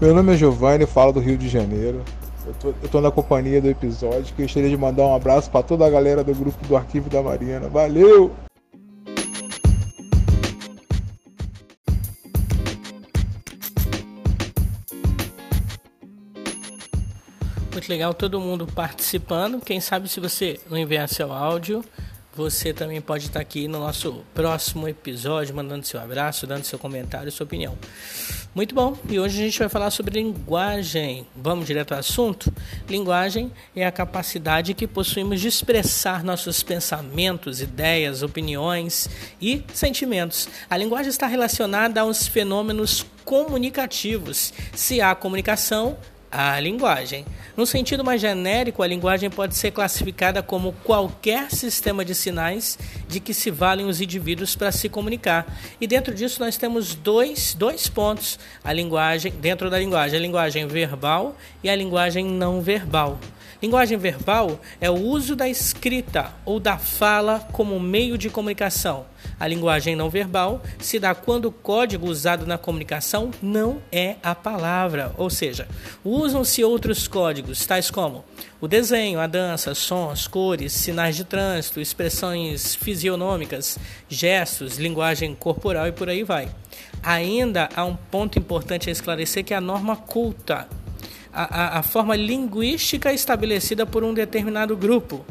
Meu nome é Giovanni, falo do Rio de Janeiro. Eu tô, eu tô na companhia do episódio. Gostaria de mandar um abraço para toda a galera do grupo do Arquivo da Marina. Valeu! Muito legal todo mundo participando. Quem sabe se você não enviar seu áudio, você também pode estar aqui no nosso próximo episódio, mandando seu abraço, dando seu comentário, sua opinião. Muito bom, e hoje a gente vai falar sobre linguagem. Vamos direto ao assunto? Linguagem é a capacidade que possuímos de expressar nossos pensamentos, ideias, opiniões e sentimentos. A linguagem está relacionada aos fenômenos comunicativos. Se há comunicação, a linguagem. No sentido mais genérico, a linguagem pode ser classificada como qualquer sistema de sinais de que se valem os indivíduos para se comunicar. E dentro disso nós temos dois, dois pontos: a linguagem, dentro da linguagem, a linguagem verbal e a linguagem não verbal. Linguagem verbal é o uso da escrita ou da fala como meio de comunicação. A linguagem não verbal se dá quando o código usado na comunicação não é a palavra, ou seja, usam-se outros códigos, tais como o desenho, a dança, sons, cores, sinais de trânsito, expressões fisionômicas, gestos, linguagem corporal e por aí vai. Ainda há um ponto importante a esclarecer que é a norma culta a, a, forma linguística estabelecida por um determinado grupo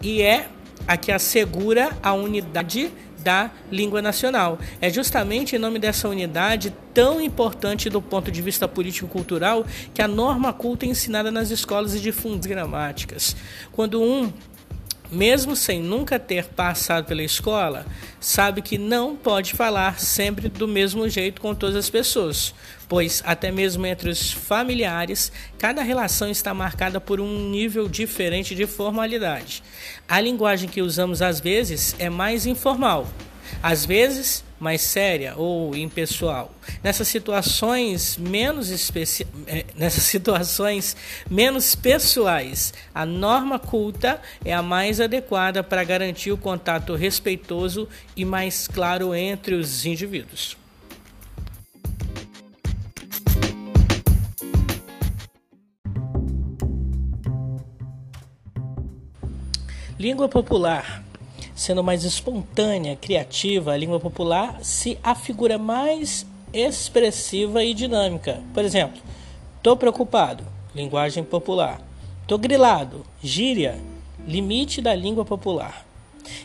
e é a que assegura a unidade da língua nacional. É justamente em nome dessa unidade tão importante do ponto de vista político-cultural que a norma culta é ensinada nas escolas e difunde gramáticas. Quando um mesmo sem nunca ter passado pela escola, sabe que não pode falar sempre do mesmo jeito com todas as pessoas, pois até mesmo entre os familiares, cada relação está marcada por um nível diferente de formalidade. A linguagem que usamos às vezes é mais informal, às vezes mais séria ou impessoal. Nessas situações menos especi... Eh, nessas situações menos pessoais, a norma culta é a mais adequada para garantir o contato respeitoso e mais claro entre os indivíduos. Língua popular sendo mais espontânea, criativa, a língua popular se afigura mais expressiva e dinâmica. Por exemplo, tô preocupado, linguagem popular. Tô grilado, gíria, limite da língua popular.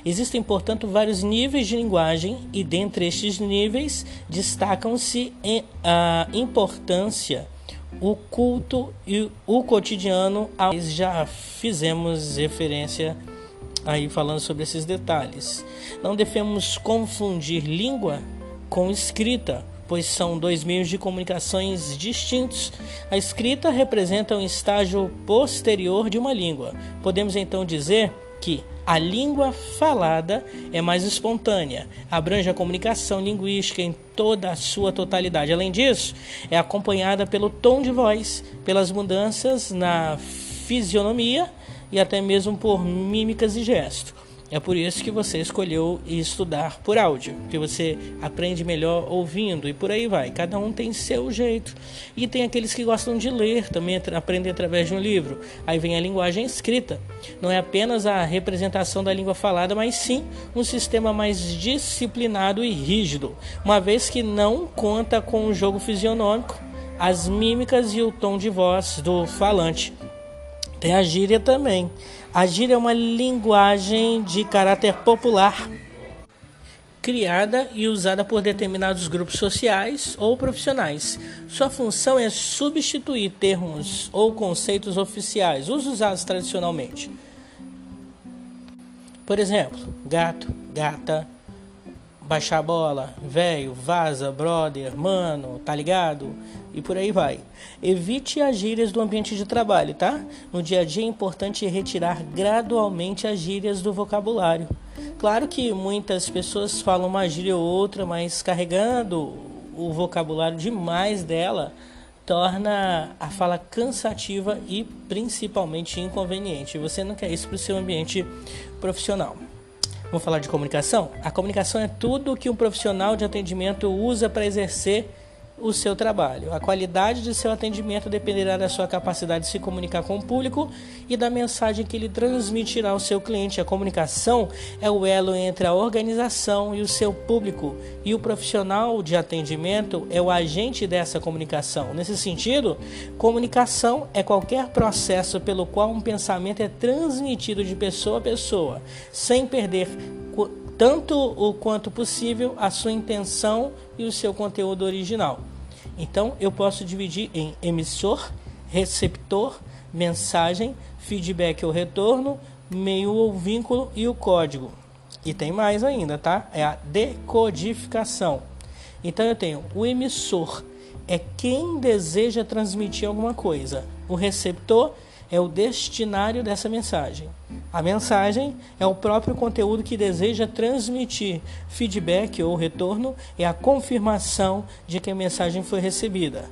Existem, portanto, vários níveis de linguagem e dentre estes níveis destacam-se a importância, o culto e o cotidiano. Já fizemos referência aí falando sobre esses detalhes. Não devemos confundir língua com escrita, pois são dois meios de comunicações distintos. A escrita representa um estágio posterior de uma língua. Podemos então dizer que a língua falada é mais espontânea, abrange a comunicação linguística em toda a sua totalidade. Além disso, é acompanhada pelo tom de voz, pelas mudanças na fisionomia e até mesmo por mímicas e gestos. É por isso que você escolheu estudar por áudio, que você aprende melhor ouvindo e por aí vai. Cada um tem seu jeito. E tem aqueles que gostam de ler, também aprendem através de um livro. Aí vem a linguagem escrita. Não é apenas a representação da língua falada, mas sim um sistema mais disciplinado e rígido, uma vez que não conta com o jogo fisionômico, as mímicas e o tom de voz do falante. Tem a gíria também. A gíria é uma linguagem de caráter popular, criada e usada por determinados grupos sociais ou profissionais. Sua função é substituir termos ou conceitos oficiais, os usados tradicionalmente. Por exemplo, gato, gata, baixar a bola, velho, vaza, brother, mano, tá ligado? E por aí vai. Evite as gírias do ambiente de trabalho, tá? No dia a dia é importante retirar gradualmente as gírias do vocabulário. Claro que muitas pessoas falam uma gíria ou outra, mas carregando o vocabulário demais dela torna a fala cansativa e principalmente inconveniente. Você não quer isso para o seu ambiente profissional. Vamos falar de comunicação? A comunicação é tudo que um profissional de atendimento usa para exercer o seu trabalho. A qualidade de seu atendimento dependerá da sua capacidade de se comunicar com o público e da mensagem que ele transmitirá ao seu cliente. A comunicação é o elo entre a organização e o seu público, e o profissional de atendimento é o agente dessa comunicação. Nesse sentido, comunicação é qualquer processo pelo qual um pensamento é transmitido de pessoa a pessoa, sem perder tanto o quanto possível a sua intenção e o seu conteúdo original. Então eu posso dividir em emissor, receptor, mensagem, feedback ou retorno, meio ou vínculo e o código. E tem mais ainda, tá? É a decodificação. Então eu tenho o emissor, é quem deseja transmitir alguma coisa. O receptor é o destinário dessa mensagem. A mensagem é o próprio conteúdo que deseja transmitir. Feedback ou retorno é a confirmação de que a mensagem foi recebida.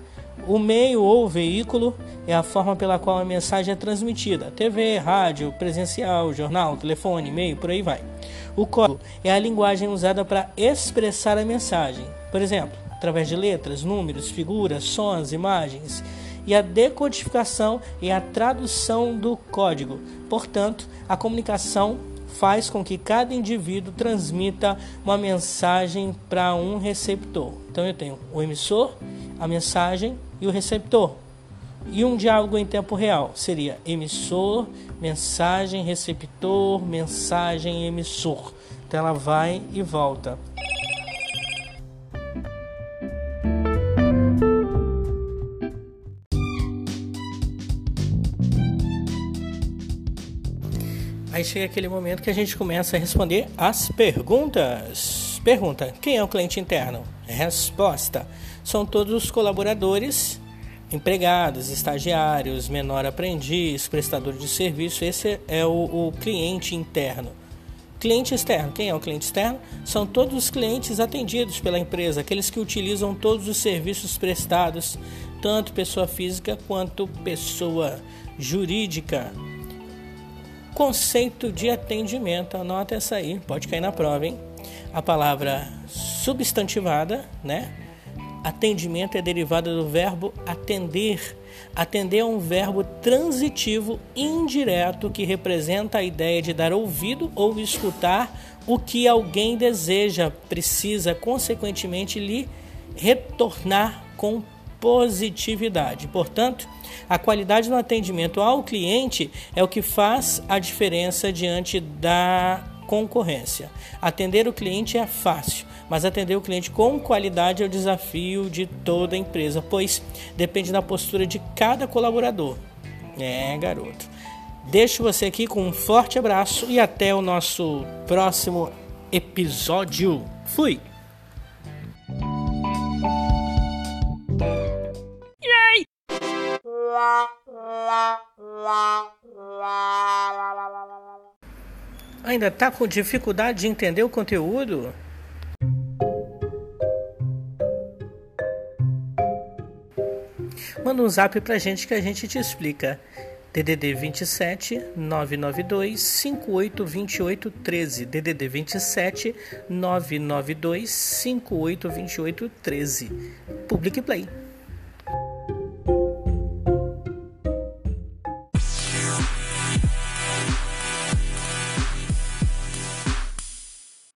O meio ou veículo é a forma pela qual a mensagem é transmitida: TV, rádio, presencial, jornal, telefone, e-mail, por aí vai. O código é a linguagem usada para expressar a mensagem, por exemplo, através de letras, números, figuras, sons, imagens e a decodificação é a tradução do código. Portanto, a comunicação faz com que cada indivíduo transmita uma mensagem para um receptor. Então eu tenho o emissor, a mensagem e o receptor. E um diálogo em tempo real seria emissor, mensagem, receptor, mensagem, emissor. Então ela vai e volta. Chega aquele momento que a gente começa a responder as perguntas. Pergunta: quem é o cliente interno? Resposta: são todos os colaboradores, empregados, estagiários, menor aprendiz, prestador de serviço. Esse é o, o cliente interno. Cliente externo. Quem é o cliente externo? São todos os clientes atendidos pela empresa, aqueles que utilizam todos os serviços prestados, tanto pessoa física quanto pessoa jurídica. Conceito de atendimento, anota essa aí, pode cair na prova, hein? A palavra substantivada, né? Atendimento é derivada do verbo atender. Atender é um verbo transitivo indireto que representa a ideia de dar ouvido ou escutar o que alguém deseja, precisa, consequentemente, lhe retornar com positividade. Portanto, a qualidade no atendimento ao cliente é o que faz a diferença diante da concorrência. Atender o cliente é fácil, mas atender o cliente com qualidade é o desafio de toda empresa, pois depende da postura de cada colaborador. É, garoto. Deixo você aqui com um forte abraço e até o nosso próximo episódio. Fui! Ainda tá com dificuldade de entender o conteúdo? Manda um zap pra gente que a gente te explica. DDD 27 992 58 28 13. DDD 27 992 58 28 13. Public Play.